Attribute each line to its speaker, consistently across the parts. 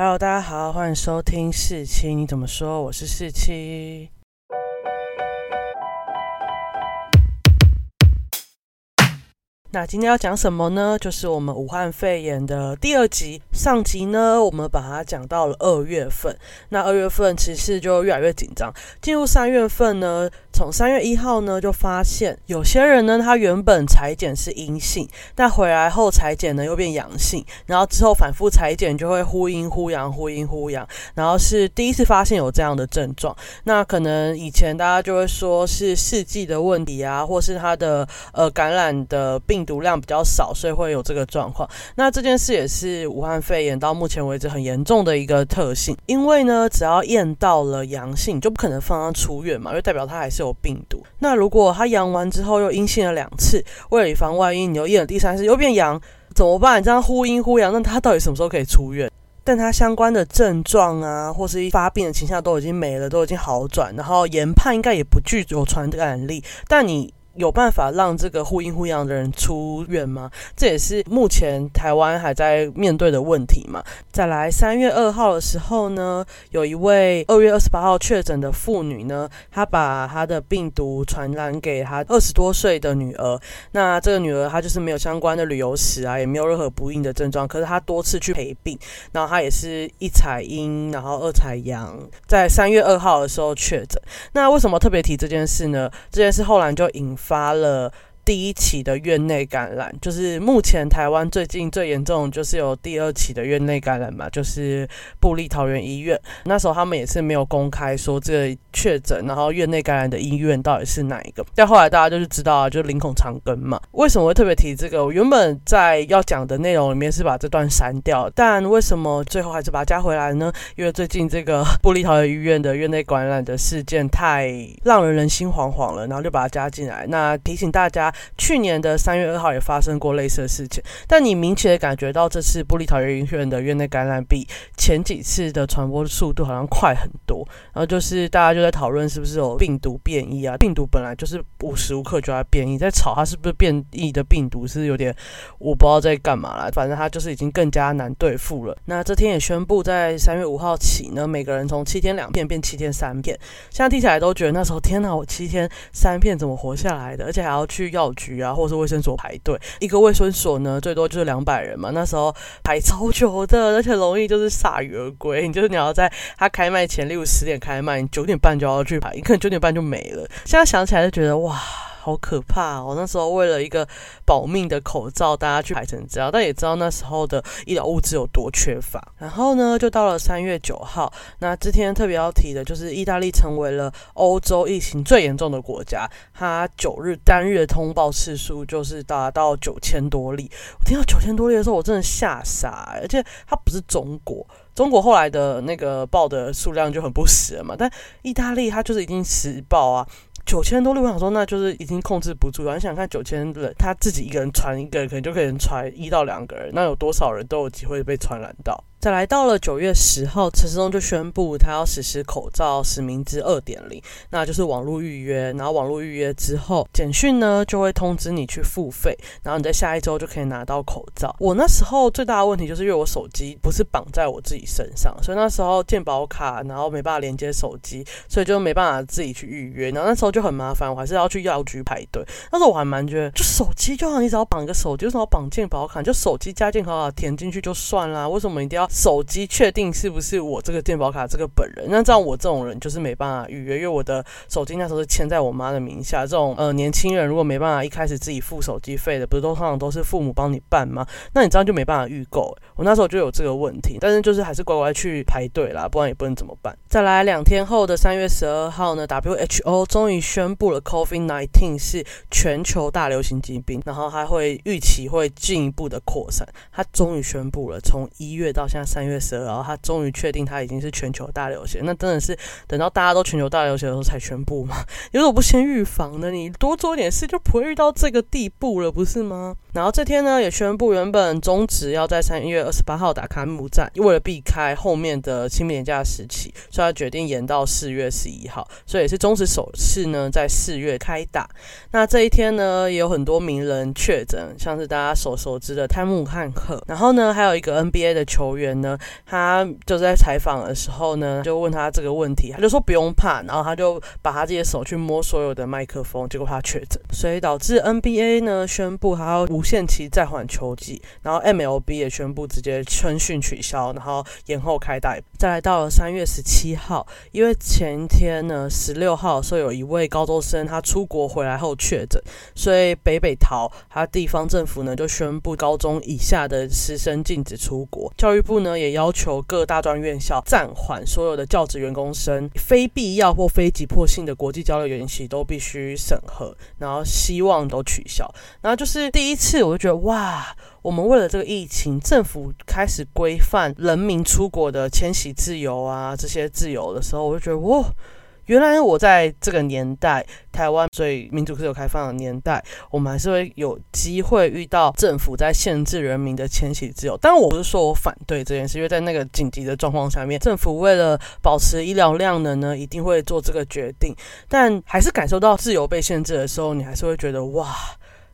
Speaker 1: Hello，大家好，欢迎收听四七，你怎么说？我是四七。那今天要讲什么呢？就是我们武汉肺炎的第二集。上集呢，我们把它讲到了二月份。那二月份其实就越来越紧张。进入三月份呢，从三月一号呢，就发现有些人呢，他原本裁剪是阴性，但回来后裁剪呢又变阳性，然后之后反复裁剪就会忽阴忽阳，忽阴忽阳，然后是第一次发现有这样的症状。那可能以前大家就会说是试剂的问题啊，或是他的呃感染的病。毒量比较少，所以会有这个状况。那这件事也是武汉肺炎到目前为止很严重的一个特性，因为呢，只要验到了阳性，就不可能放他出院嘛，就代表他还是有病毒。那如果他阳完之后又阴性了两次，为了以防万一，你又验了第三次又变阳，怎么办？你这样忽阴忽阳，那他到底什么时候可以出院？但他相关的症状啊，或是发病的倾向都已经没了，都已经好转，然后研判应该也不具有传染力，但你。有办法让这个忽阴忽阳的人出院吗？这也是目前台湾还在面对的问题嘛。再来，三月二号的时候呢，有一位二月二十八号确诊的妇女呢，她把她的病毒传染给她二十多岁的女儿。那这个女儿她就是没有相关的旅游史啊，也没有任何不孕的症状，可是她多次去陪病，然后她也是一采阴，然后二采阳，在三月二号的时候确诊。那为什么特别提这件事呢？这件事后来就引。发发了第一起的院内感染，就是目前台湾最近最严重，就是有第二起的院内感染嘛，就是布利桃园医院。那时候他们也是没有公开说这个确诊，然后院内感染的医院到底是哪一个。但后来大家就是知道啊，就是林孔长庚嘛。为什么会特别提这个？我原本在要讲的内容里面是把这段删掉，但为什么最后还是把它加回来呢？因为最近这个 布利桃园医院的院内感染的事件太让人人心惶惶了，然后就把它加进来。那提醒大家。去年的三月二号也发生过类似的事情，但你明显的感觉到这次布利桃园医院的院内感染比前几次的传播速度好像快很多。然后就是大家就在讨论是不是有病毒变异啊？病毒本来就是无时无刻就在变异，在吵它是不是变异的病毒是有点我不知道在干嘛了。反正它就是已经更加难对付了。那这天也宣布在三月五号起呢，每个人从七天两片变七天三片。现在听起来都觉得那时候天哪，我七天三片怎么活下来的？而且还要去药。局啊，或者是卫生所排队，一个卫生所呢，最多就是两百人嘛。那时候排超久的，而且容易就是铩羽而归。你就是你要在他开卖前，例如十点开卖，你九点半就要去排，你可能九点半就没了。现在想起来就觉得哇。好可怕哦！那时候为了一个保命的口罩，大家去排成这样，但也知道那时候的医疗物资有多缺乏。然后呢，就到了三月九号，那今天特别要提的就是意大利成为了欧洲疫情最严重的国家，它九日单日的通报次数就是达到九千多例。我听到九千多例的时候，我真的吓傻，而且它不是中国，中国后来的那个报的数量就很不实嘛，但意大利它就是已经实报啊。九千多例，我想说，那就是已经控制不住了。你想看九千人，他自己一个人传一个人，可能就可以传一到两个人，那有多少人都有机会被传染到？再来到了九月十号，陈时中就宣布他要实施口罩实名制二点零，那就是网络预约，然后网络预约之后，简讯呢就会通知你去付费，然后你在下一周就可以拿到口罩。我那时候最大的问题就是因为我手机不是绑在我自己身上，所以那时候健保卡，然后没办法连接手机，所以就没办法自己去预约，然后那时候就很麻烦，我还是要去药局排队。那时候我还蛮觉得，就手机就好像，你只要绑一个手机，为什么要绑健保卡？就手机加健保卡填进去就算啦，为什么一定要？手机确定是不是我这个电保卡这个本人？那这样我这种人就是没办法预约，因为我的手机那时候是签在我妈的名下。这种呃年轻人如果没办法一开始自己付手机费的，不是都通常都是父母帮你办吗？那你这样就没办法预购。我那时候就有这个问题，但是就是还是乖乖去排队啦，不然也不能怎么办。再来两天后的三月十二号呢，WHO 终于宣布了 COVID-19 是全球大流行疾病，然后还会预期会进一步的扩散。它终于宣布了，从一月到现在三月十二号，他终于确定他已经是全球大流行。那真的是等到大家都全球大流行的时候才宣布吗？如果不先预防呢？你多做点事就不会遇到这个地步了，不是吗？然后这天呢也宣布，原本终止要在三月二十八号打开幕战，为了避开后面的清明年假时期，所以他决定延到四月十一号。所以也是终止首次呢在四月开打。那这一天呢也有很多名人确诊，像是大家所熟知的泰姆汉克，然后呢还有一个 NBA 的球员。员呢，他就在采访的时候呢，就问他这个问题，他就说不用怕，然后他就把他自己手去摸所有的麦克风，结果他确诊，所以导致 NBA 呢宣布他要无限期暂缓球季，然后 MLB 也宣布直接春训取消，然后延后开打。再来到了三月十七号，因为前天呢十六号说有一位高中生他出国回来后确诊，所以北北桃他地方政府呢就宣布高中以下的师生禁止出国。教育部呢也要求各大专院校暂缓所有的教职员工生非必要或非急迫性的国际交流研习都必须审核，然后希望都取消。然后就是第一次，我就觉得哇，我们为了这个疫情，政府开始规范人民出国的迁徙自由啊这些自由的时候，我就觉得哇。原来我在这个年代，台湾最民主自由开放的年代，我们还是会有机会遇到政府在限制人民的迁徙自由。但我不是说我反对这件事，因为在那个紧急的状况下面，政府为了保持医疗量能呢，一定会做这个决定。但还是感受到自由被限制的时候，你还是会觉得哇。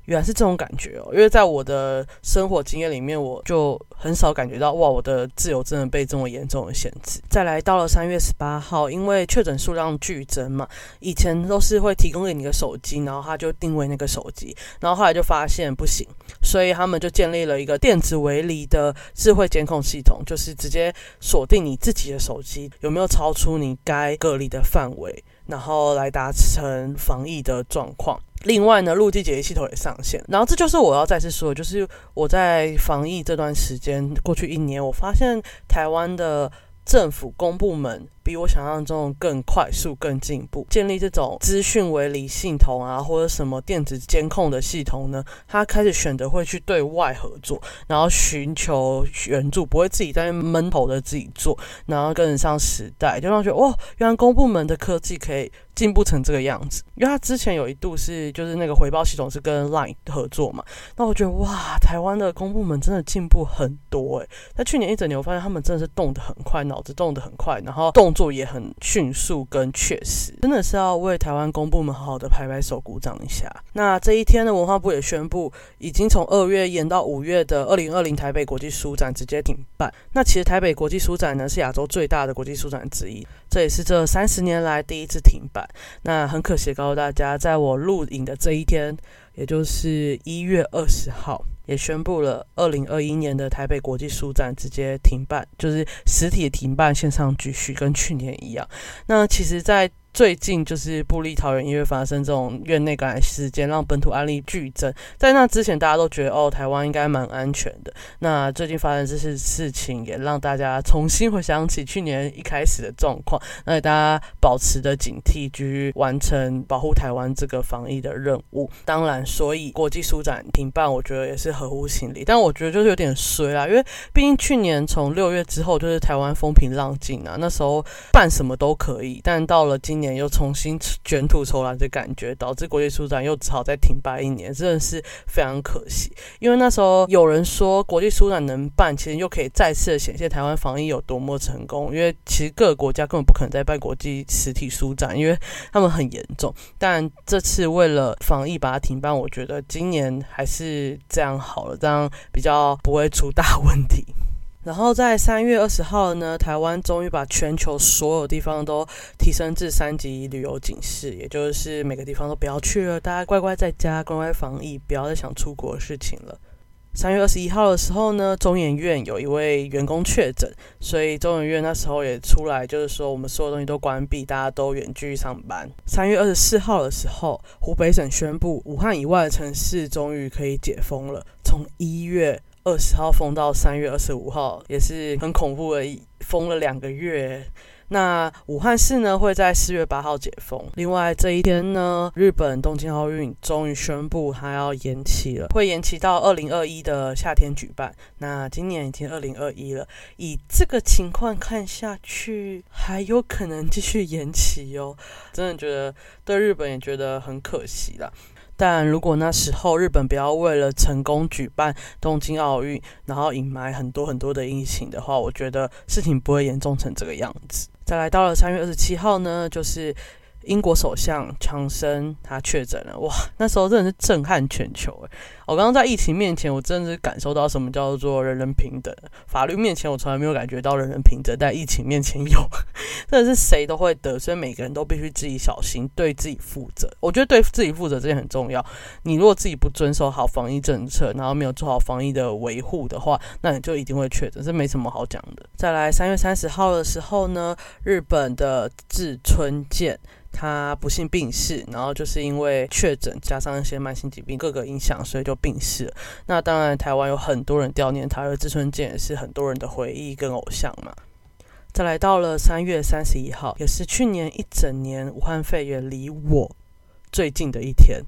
Speaker 1: 原来是这种感觉哦，因为在我的生活经验里面，我就很少感觉到哇，我的自由真的被这么严重的限制。再来到了三月十八号，因为确诊数量剧增嘛，以前都是会提供给你个手机，然后他就定位那个手机，然后后来就发现不行，所以他们就建立了一个电子围篱的智慧监控系统，就是直接锁定你自己的手机有没有超出你该隔离的范围，然后来达成防疫的状况。另外呢，陆地检疫系统也上线，然后这就是我要再次说，就是我在防疫这段时间，过去一年，我发现台湾的政府公部门。比我想象中更快速、更进步。建立这种资讯为理系统啊，或者什么电子监控的系统呢？他开始选择会去对外合作，然后寻求援助，不会自己在闷头的自己做，然后跟得上时代，就让觉得哇，原来公部门的科技可以进步成这个样子。因为他之前有一度是就是那个回报系统是跟 Line 合作嘛，那我觉得哇，台湾的公部门真的进步很多诶。在去年一整年，我发现他们真的是动得很快，脑子动得很快，然后动。作也很迅速跟确实，真的是要为台湾公部门好好的拍拍手、鼓掌一下。那这一天呢，文化部也宣布，已经从二月延到五月的二零二零台北国际书展直接停办。那其实台北国际书展呢，是亚洲最大的国际书展之一，这也是这三十年来第一次停办。那很可惜告诉大家，在我录影的这一天，也就是一月二十号。也宣布了，二零二一年的台北国际书展直接停办，就是实体停办，线上继续，跟去年一样。那其实，在最近就是布利桃园因为发生这种院内感染事件，让本土案例剧增。在那之前，大家都觉得哦，台湾应该蛮安全的。那最近发生这些事情，也让大家重新回想起去年一开始的状况。那大家保持的警惕，继续完成保护台湾这个防疫的任务。当然，所以国际书展停办，我觉得也是合乎情理。但我觉得就是有点衰啦，因为毕竟去年从六月之后，就是台湾风平浪静啊，那时候办什么都可以。但到了今年，年又重新卷土重来的感觉，导致国际书展又只好再停办一年，真的是非常可惜。因为那时候有人说国际书展能办，其实又可以再次的显现台湾防疫有多么成功。因为其实各个国家根本不可能再办国际实体书展，因为他们很严重。但这次为了防疫把它停办，我觉得今年还是这样好了，这样比较不会出大问题。然后在三月二十号呢，台湾终于把全球所有地方都提升至三级旅游警示，也就是每个地方都不要去了，大家乖乖在家，乖乖防疫，不要再想出国的事情了。三月二十一号的时候呢，中研院有一位员工确诊，所以中研院那时候也出来，就是说我们所有东西都关闭，大家都远距上班。三月二十四号的时候，湖北省宣布，武汉以外的城市终于可以解封了，从一月。二十号封到三月二十五号，也是很恐怖的，封了两个月。那武汉市呢会在四月八号解封。另外这一天呢，日本东京奥运终于宣布它要延期了，会延期到二零二一的夏天举办。那今年已经二零二一了，以这个情况看下去，还有可能继续延期哦。真的觉得对日本也觉得很可惜了。但如果那时候日本不要为了成功举办东京奥运，然后隐瞒很多很多的疫情的话，我觉得事情不会严重成这个样子。再来到了三月二十七号呢，就是英国首相强生他确诊了，哇，那时候真的是震撼全球诶。我刚刚在疫情面前，我真的是感受到什么叫做人人平等。法律面前我从来没有感觉到人人平等，但疫情面前有，真的是谁都会得，所以每个人都必须自己小心，对自己负责。我觉得对自己负责这件很重要。你如果自己不遵守好防疫政策，然后没有做好防疫的维护的话，那你就一定会确诊，这没什么好讲的。再来，三月三十号的时候呢，日本的志村健。他不幸病逝，然后就是因为确诊加上一些慢性疾病各个影响，所以就病逝。那当然，台湾有很多人悼念他，而志村健也是很多人的回忆跟偶像嘛。再来到了三月三十一号，也是去年一整年武汉肺炎离我最近的一天，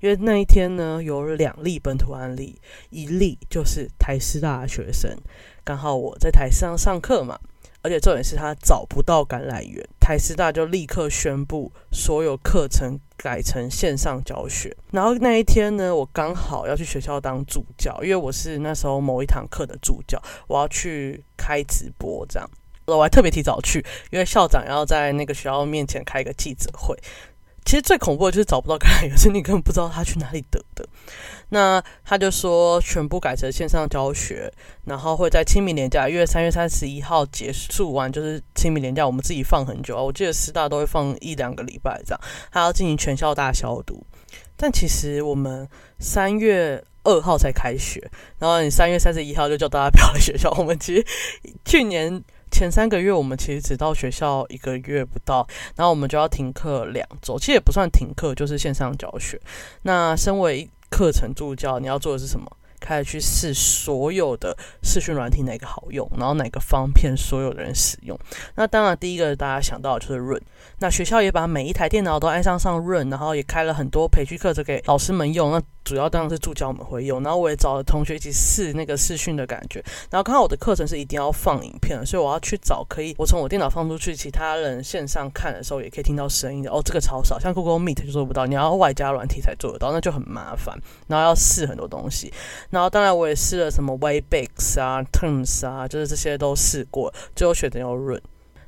Speaker 1: 因为那一天呢有两例本土案例，一例就是台师大的学生，刚好我在台上上课嘛。而且重点是他找不到感染源，台师大就立刻宣布所有课程改成线上教学。然后那一天呢，我刚好要去学校当助教，因为我是那时候某一堂课的助教，我要去开直播这样。我还特别提早去，因为校长要在那个学校面前开一个记者会。其实最恐怖的就是找不到感染源，是你根本不知道他去哪里得的。那他就说全部改成线上教学，然后会在清明年假，因为三月三十一号结束完就是清明年假，我们自己放很久啊。我记得师大都会放一两个礼拜这样，还要进行全校大消毒。但其实我们三月二号才开学，然后你三月三十一号就叫大家不要来学校。我们其实去年前三个月，我们其实只到学校一个月不到，然后我们就要停课两周，其实也不算停课，就是线上教学。那身为课程助教，你要做的是什么？开始去试所有的视讯软体哪个好用，然后哪个方便所有的人使用。那当然，第一个大家想到的就是润。那学校也把每一台电脑都安上上润，然后也开了很多培训课程给老师们用。那主要当然是助教我们会用。然后我也找了同学一起试那个视讯的感觉。然后刚好我的课程是一定要放影片的，所以我要去找可以我从我电脑放出去，其他人线上看的时候也可以听到声音的。哦，这个超少，像 Google Meet 就做不到，你要外加软体才做得到，那就很麻烦。然后要试很多东西。然后当然我也试了什么 Webex 啊、Terms 啊，就是这些都试过，最后选择用润。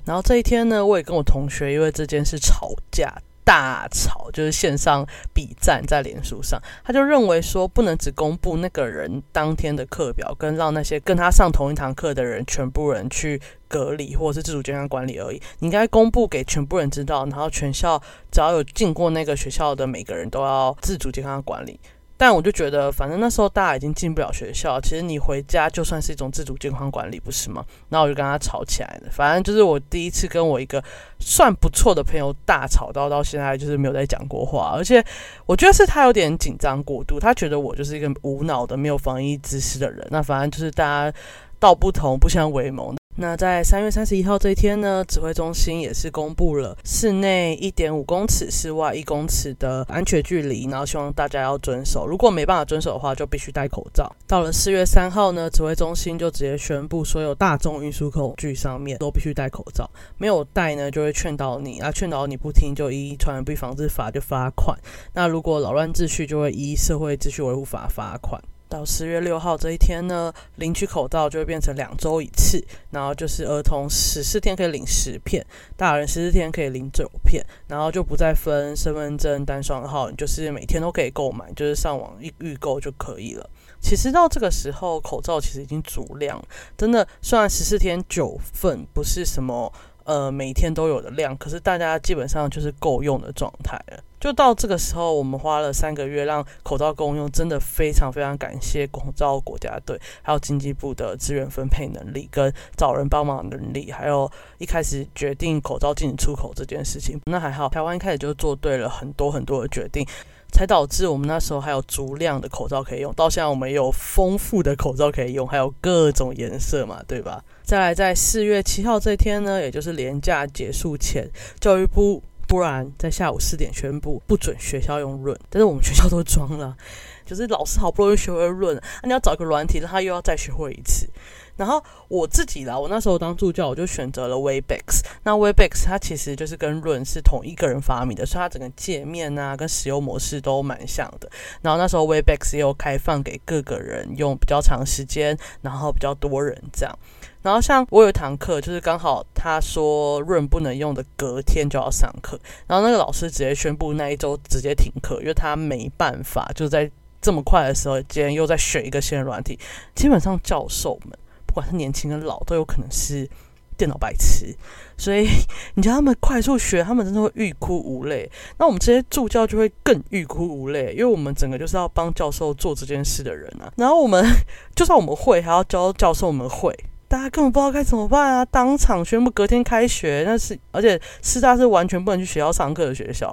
Speaker 1: 然后这一天呢，我也跟我同学因为这件事吵架，大吵，就是线上比战在脸书上。他就认为说，不能只公布那个人当天的课表，跟让那些跟他上同一堂课的人全部人去隔离或者是自主健康管理而已。你应该公布给全部人知道，然后全校只要有进过那个学校的每个人都要自主健康管理。但我就觉得，反正那时候大家已经进不了学校，其实你回家就算是一种自主健康管理，不是吗？然后我就跟他吵起来了。反正就是我第一次跟我一个算不错的朋友大吵到到现在就是没有再讲过话，而且我觉得是他有点紧张过度，他觉得我就是一个无脑的、没有防疫知识的人。那反正就是大家道不同不相为谋。那在三月三十一号这一天呢，指挥中心也是公布了室内一点五公尺、室外一公尺的安全距离，然后希望大家要遵守。如果没办法遵守的话，就必须戴口罩。到了四月三号呢，指挥中心就直接宣布，所有大众运输工具上面都必须戴口罩，没有戴呢就会劝导你啊，劝导你不听就依传染病防治法就罚款。那如果扰乱秩序，就会依社会秩序维护法罚款。到十月六号这一天呢，领取口罩就会变成两周一次，然后就是儿童十四天可以领十片，大人十四天可以领九片，然后就不再分身份证单双号，就是每天都可以购买，就是上网预预购就可以了。其实到这个时候，口罩其实已经足量，真的，虽然十四天九份不是什么。呃，每天都有的量，可是大家基本上就是够用的状态了。就到这个时候，我们花了三个月让口罩共用，真的非常非常感谢口罩国家队，还有经济部的资源分配能力跟找人帮忙能力，还有一开始决定口罩禁止出口这件事情。那还好，台湾一开始就做对了很多很多的决定。才导致我们那时候还有足量的口罩可以用，到现在我们有丰富的口罩可以用，还有各种颜色嘛，对吧？再来，在四月七号这天呢，也就是连假结束前，教育部不然在下午四点宣布不准学校用润，但是我们学校都装了，就是老师好不容易学会润，那你要找一个软体，他又要再学会一次。然后我自己啦，我那时候当助教，我就选择了 Webex。那 Webex 它其实就是跟润是同一个人发明的，所以它整个界面啊跟使用模式都蛮像的。然后那时候 Webex 也有开放给各个人用比较长时间，然后比较多人这样。然后像我有一堂课，就是刚好他说润不能用的隔天就要上课，然后那个老师直接宣布那一周直接停课，因为他没办法就在这么快的时候，今天又在选一个新的软体。基本上教授们，不管是年轻跟老，都有可能是电脑白痴，所以你叫他们快速学，他们真的会欲哭无泪。那我们这些助教就会更欲哭无泪，因为我们整个就是要帮教授做这件事的人啊。然后我们 就算我们会，还要教教授们会。大家根本不知道该怎么办啊！当场宣布隔天开学，那是而且师大是完全不能去学校上课的学校，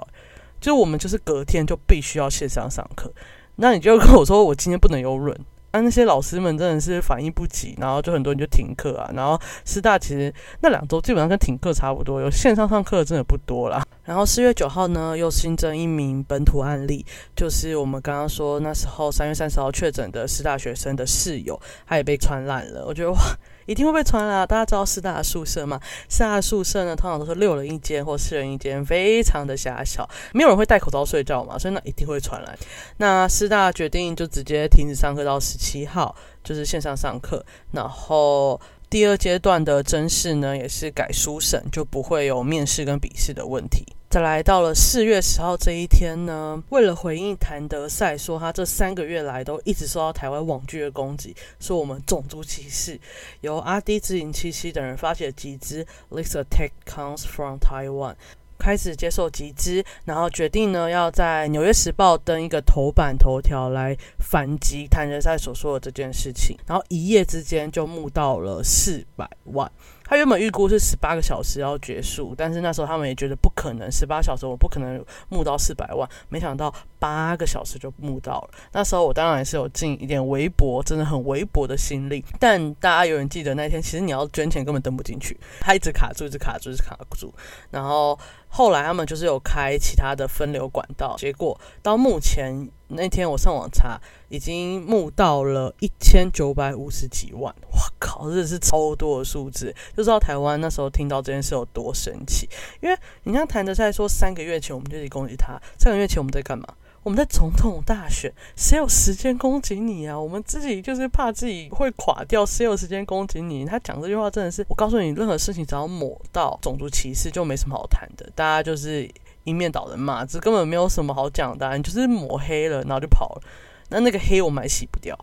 Speaker 1: 就我们就是隔天就必须要线上上课。那你就跟我说，我今天不能有润。那那些老师们真的是反应不及，然后就很多人就停课啊。然后师大其实那两周基本上跟停课差不多，有线上上课真的不多啦。然后四月九号呢，又新增一名本土案例，就是我们刚刚说那时候三月三十号确诊的师大学生的室友，他也被传染了。我觉得哇。一定会被传染。大家知道师大宿舍吗？师大宿舍呢，通常都是六人一间或四人一间，非常的狭小，没有人会戴口罩睡觉嘛，所以那一定会传染。那师大决定就直接停止上课到十七号，就是线上上课。然后第二阶段的真试呢，也是改书审，就不会有面试跟笔试的问题。再来到了四月十号这一天呢，为了回应谭德赛说他这三个月来都一直受到台湾网剧的攻击，说我们种族歧视，由阿迪、自营七七等人发起的集资，This attack comes from Taiwan，开始接受集资，然后决定呢要在《纽约时报》登一个头版头条来反击谭德赛所说的这件事情，然后一夜之间就募到了四百万。他原本预估是十八个小时要结束，但是那时候他们也觉得不可能，十八小时我不可能募到四百万。没想到八个小时就募到了。那时候我当然也是有尽一点微薄，真的很微薄的心力。但大家有人记得那天，其实你要捐钱根本登不进去，他一直卡住，一直卡住，一直卡住。然后后来他们就是有开其他的分流管道，结果到目前那天我上网查。已经募到了一千九百五十几万，我靠，这是超多的数字，就知道台湾那时候听到这件事有多神奇。因为你像谭德赛说，三个月前我们就去攻击他，三个月前我们在干嘛？我们在总统大选，谁有时间攻击你啊？我们自己就是怕自己会垮掉，谁有时间攻击你？他讲这句话真的是，我告诉你，任何事情只要抹到种族歧视，就没什么好谈的，大家就是一面倒的骂，这根本没有什么好讲的，你就是抹黑了，然后就跑了。那那个黑我们还洗不掉，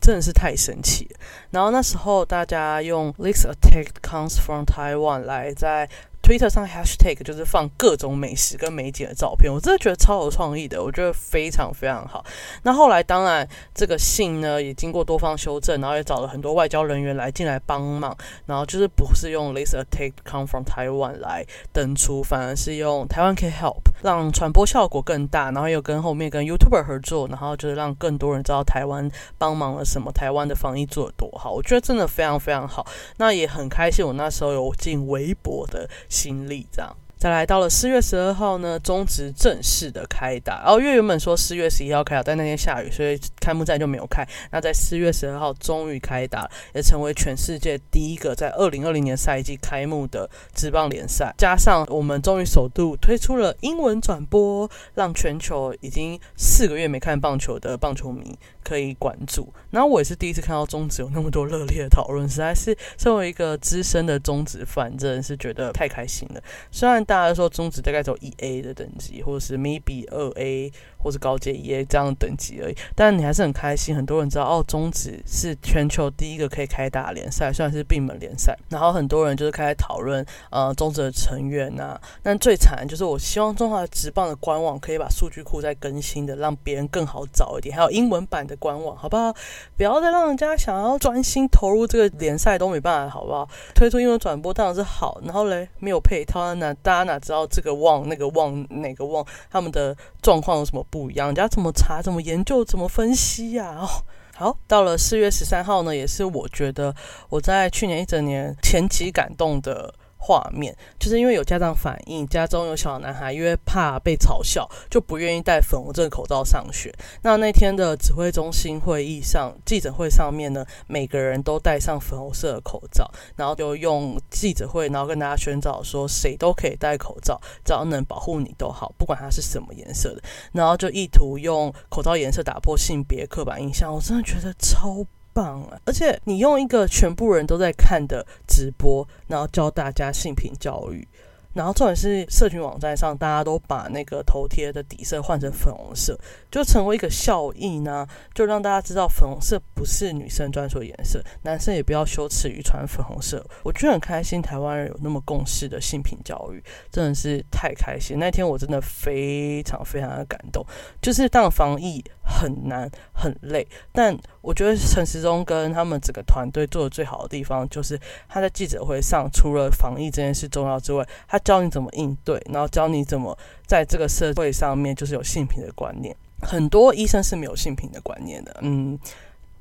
Speaker 1: 真的是太生气了。然后那时候大家用 "This attack comes from Taiwan" 来在。Twitter 上 Hashtag 就是放各种美食跟美景的照片，我真的觉得超有创意的，我觉得非常非常好。那后来当然这个信呢也经过多方修正，然后也找了很多外交人员来进来帮忙，然后就是不是用 This attack come from Taiwan 来登出，反而是用台湾 can help，让传播效果更大，然后又跟后面跟 YouTuber 合作，然后就是让更多人知道台湾帮忙了什么，台湾的防疫做得多好，我觉得真的非常非常好。那也很开心，我那时候有进微博的。心力这样，再来到了四月十二号呢，中职正式的开打。然后因为原本说四月十一号开打，但那天下雨，所以开幕战就没有开。那在四月十二号终于开打，也成为全世界第一个在二零二零年赛季开幕的职棒联赛。加上我们终于首度推出了英文转播，让全球已经四个月没看棒球的棒球迷。可以关注，然后我也是第一次看到中职有那么多热烈的讨论，实在是作为一个资深的中职反正是觉得太开心了。虽然大家说中职大概走一 A 的等级，或者是 maybe 二 A 或是高阶一 A 这样的等级而已，但你还是很开心。很多人知道哦，中职是全球第一个可以开打联赛，虽然是闭门联赛。然后很多人就是开始讨论呃中职的成员呐。但最惨就是我希望中华职棒的官网可以把数据库再更新的，让别人更好找一点，还有英文版的。官网好不好？不要再让人家想要专心投入这个联赛都没办法，好不好？推出英文转播当然是好，然后嘞没有配套，那大家哪知道这个旺那个旺哪个旺，他们的状况有什么不一样？人家怎么查、怎么研究、怎么分析呀？哦，好，到了四月十三号呢，也是我觉得我在去年一整年前期感动的。画面就是因为有家长反映，家中有小男孩，因为怕被嘲笑，就不愿意戴粉红色口罩上学。那那天的指挥中心会议上，记者会上面呢，每个人都戴上粉红色的口罩，然后就用记者会，然后跟大家宣导说，谁都可以戴口罩，只要能保护你都好，不管它是什么颜色的。然后就意图用口罩颜色打破性别刻板印象，我真的觉得超。棒啊！而且你用一个全部人都在看的直播，然后教大家性平教育。然后重点是，社群网站上大家都把那个头贴的底色换成粉红色，就成为一个效应呢，就让大家知道粉红色不是女生专属颜色，男生也不要羞耻于穿粉红色。我觉得很开心，台湾人有那么共识的性平教育，真的是太开心。那天我真的非常非常的感动，就是当防疫很难很累，但我觉得陈时中跟他们整个团队做的最好的地方，就是他在记者会上，除了防疫这件事重要之外，他教你怎么应对，然后教你怎么在这个社会上面就是有性平的观念。很多医生是没有性平的观念的，嗯。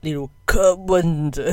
Speaker 1: 例如柯文哲，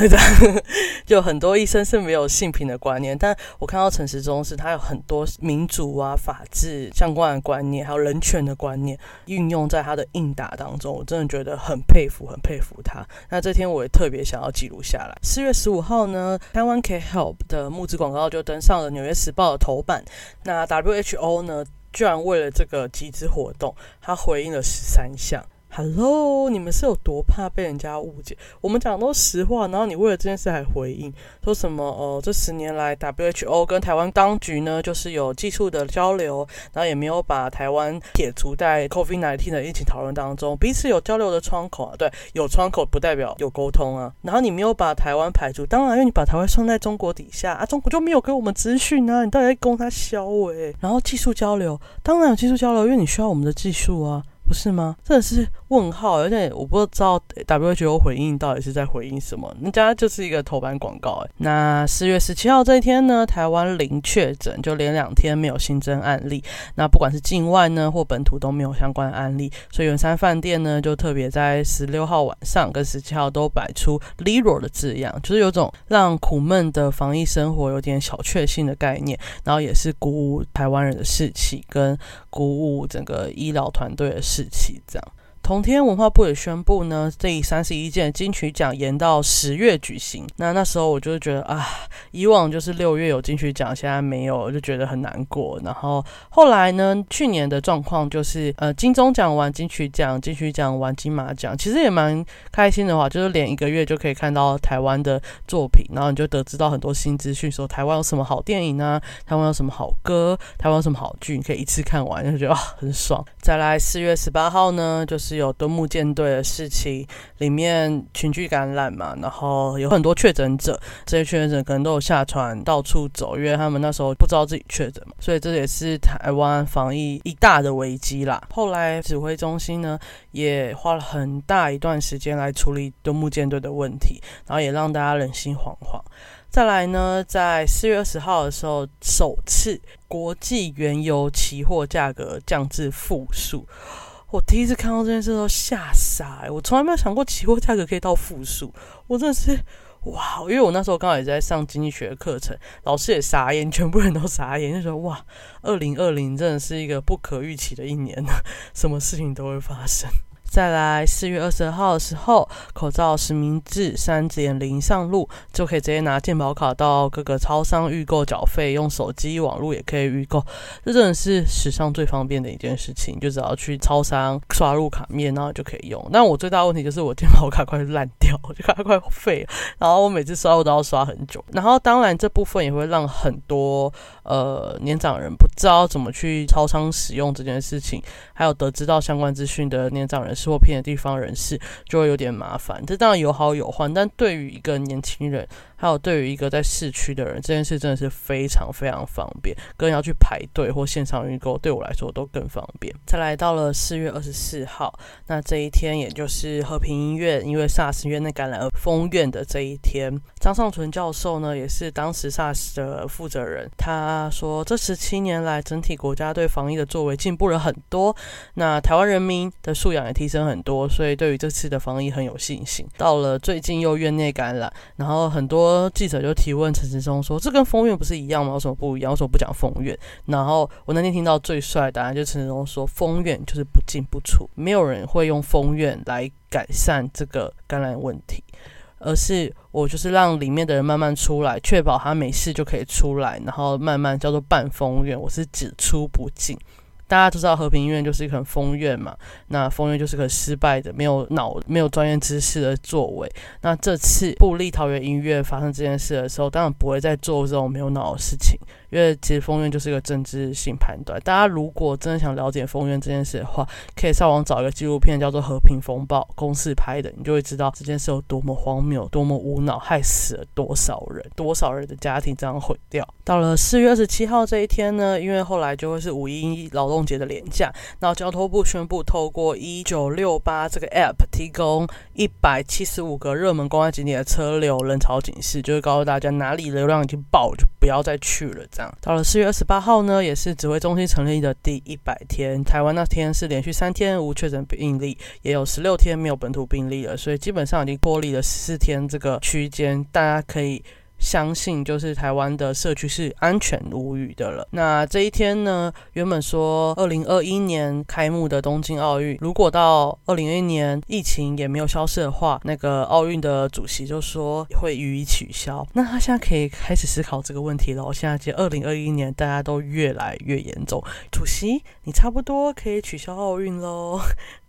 Speaker 1: 就很多医生是没有性平的观念，但我看到陈时中是他有很多民主啊、法治相关的观念，还有人权的观念运用在他的应答当中，我真的觉得很佩服，很佩服他。那这天我也特别想要记录下来。四月十五号呢，台湾 K Help 的募资广告就登上了《纽约时报》的头版。那 WHO 呢，居然为了这个集资活动，他回应了十三项。Hello，你们是有多怕被人家误解？我们讲都是实话，然后你为了这件事还回应，说什么？哦，这十年来，WHO 跟台湾当局呢，就是有技术的交流，然后也没有把台湾撇除在 COVID-19 的疫情讨论当中，彼此有交流的窗口啊。对，有窗口不代表有沟通啊。然后你没有把台湾排除，当然，因为你把台湾算在中国底下啊，中国就没有给我们资讯啊。你到底在攻他销诶？然后技术交流，当然有技术交流，因为你需要我们的技术啊。不是吗？真的是问号，而且我不知道 WHO 回应到底是在回应什么。人家就是一个头版广告哎。那四月十七号这一天呢，台湾零确诊，就连两天没有新增案例。那不管是境外呢或本土都没有相关案例，所以远山饭店呢就特别在十六号晚上跟十七号都摆出 “Lero” 的字样，就是有种让苦闷的防疫生活有点小确幸的概念，然后也是鼓舞台湾人的士气，跟鼓舞整个医疗团队的。士气这样。同天，文化部也宣布呢，这三十一届金曲奖延到十月举行。那那时候我就觉得啊，以往就是六月有金曲奖，现在没有，就觉得很难过。然后后来呢，去年的状况就是，呃，金钟奖完金曲奖，金曲奖完金马奖，其实也蛮开心的话，就是连一个月就可以看到台湾的作品，然后你就得知到很多新资讯，说台湾有什么好电影啊，台湾有什么好歌，台湾有什么好剧，你可以一次看完，就觉得啊很爽。再来四月十八号呢，就是。有敦木舰队的事情，里面群聚感染嘛，然后有很多确诊者，这些确诊者可能都有下船到处走，因为他们那时候不知道自己确诊嘛，所以这也是台湾防疫一大的危机啦。后来指挥中心呢，也花了很大一段时间来处理敦木舰队的问题，然后也让大家人心惶惶。再来呢，在四月二十号的时候，首次国际原油期货价格降至负数。我第一次看到这件事都吓傻！我从来没有想过期货价格可以到负数，我真的是哇！因为我那时候刚好也在上经济学的课程，老师也傻眼，全部人都傻眼，就说哇，二零二零真的是一个不可预期的一年，什么事情都会发生。再来四月二十二号的时候，口罩实名制三点零上路，就可以直接拿健保卡到各个超商预购缴费，用手机网络也可以预购，这真的是史上最方便的一件事情。就只要去超商刷入卡面，然后就可以用。但我最大问题就是我健保卡快烂掉，就卡快废了，然后我每次刷我都要刷很久。然后当然这部分也会让很多呃年长人不知道怎么去超商使用这件事情，还有得知到相关资讯的年长人。做片的地方人士就会有点麻烦，这当然有好有坏，但对于一个年轻人。还有对于一个在市区的人，这件事真的是非常非常方便，跟要去排队或线上预购，对我来说都更方便。再来到了四月二十四号，那这一天也就是和平医院因为 SARS 院内感染而封院的这一天，张尚存教授呢也是当时 SARS 的负责人，他说这十七年来整体国家对防疫的作为进步了很多，那台湾人民的素养也提升很多，所以对于这次的防疫很有信心。到了最近又院内感染，然后很多。记者就提问陈时中说：“这跟封院不是一样吗？有什么不一样？为什么不讲封院？”然后我那天听到最帅的答案，就陈时中说：“封院就是不进不出，没有人会用封院来改善这个感染问题，而是我就是让里面的人慢慢出来，确保他没事就可以出来，然后慢慢叫做半封院。我是只出不进。”大家都知道和平医院就是一个很疯院嘛，那疯院就是个失败的、没有脑、没有专业知识的作为。那这次布利桃园医院发生这件事的时候，当然不会再做这种没有脑的事情。因为其实封院就是一个政治性判断，大家如果真的想了解封院这件事的话，可以上网找一个纪录片叫做《和平风暴》，公司拍的，你就会知道这件事有多么荒谬、多么无脑，害死了多少人，多少人的家庭这样毁掉。到了四月二十七号这一天呢，因为后来就会是五一劳动节的连假，那交通部宣布透过一九六八这个 App 提供一百七十五个热门公安景点的车流人潮警示，就是告诉大家哪里流量已经爆了，就不要再去了。这样。到了四月二十八号呢，也是指挥中心成立的第一百天。台湾那天是连续三天无确诊病例，也有十六天没有本土病例了，所以基本上已经脱离了十四天这个区间，大家可以。相信就是台湾的社区是安全无虞的了。那这一天呢，原本说二零二一年开幕的东京奥运，如果到二零二一年疫情也没有消失的话，那个奥运的主席就说会予以取消。那他现在可以开始思考这个问题了。现在接二零二一年，大家都越来越严重，主席你差不多可以取消奥运喽。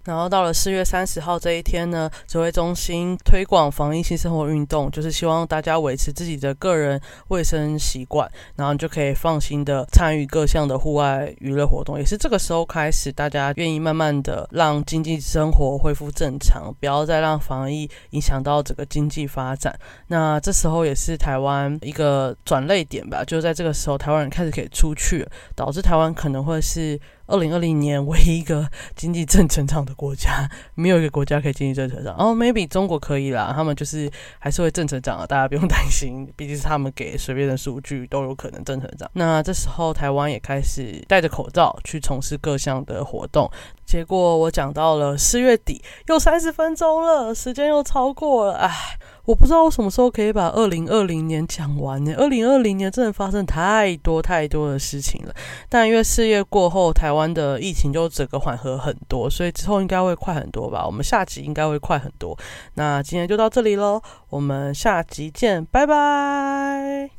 Speaker 1: 然后到了四月三十号这一天呢，指挥中心推广防疫性生活运动，就是希望大家维持自己的个人卫生习惯，然后就可以放心的参与各项的户外娱乐活动。也是这个时候开始，大家愿意慢慢的让经济生活恢复正常，不要再让防疫影响到整个经济发展。那这时候也是台湾一个转类点吧，就在这个时候，台湾人开始可以出去，导致台湾可能会是。二零二零年唯一一个经济正成长的国家，没有一个国家可以经济正成长。哦，maybe 中国可以啦，他们就是还是会正成长啊，大家不用担心，毕竟是他们给随便的数据都有可能正成长。那这时候台湾也开始戴着口罩去从事各项的活动。结果我讲到了四月底，又三十分钟了，时间又超过了，唉。我不知道我什么时候可以把二零二零年讲完呢？二零二零年真的发生太多太多的事情了。但因为四月过后，台湾的疫情就整个缓和很多，所以之后应该会快很多吧。我们下集应该会快很多。那今天就到这里喽，我们下集见，拜拜。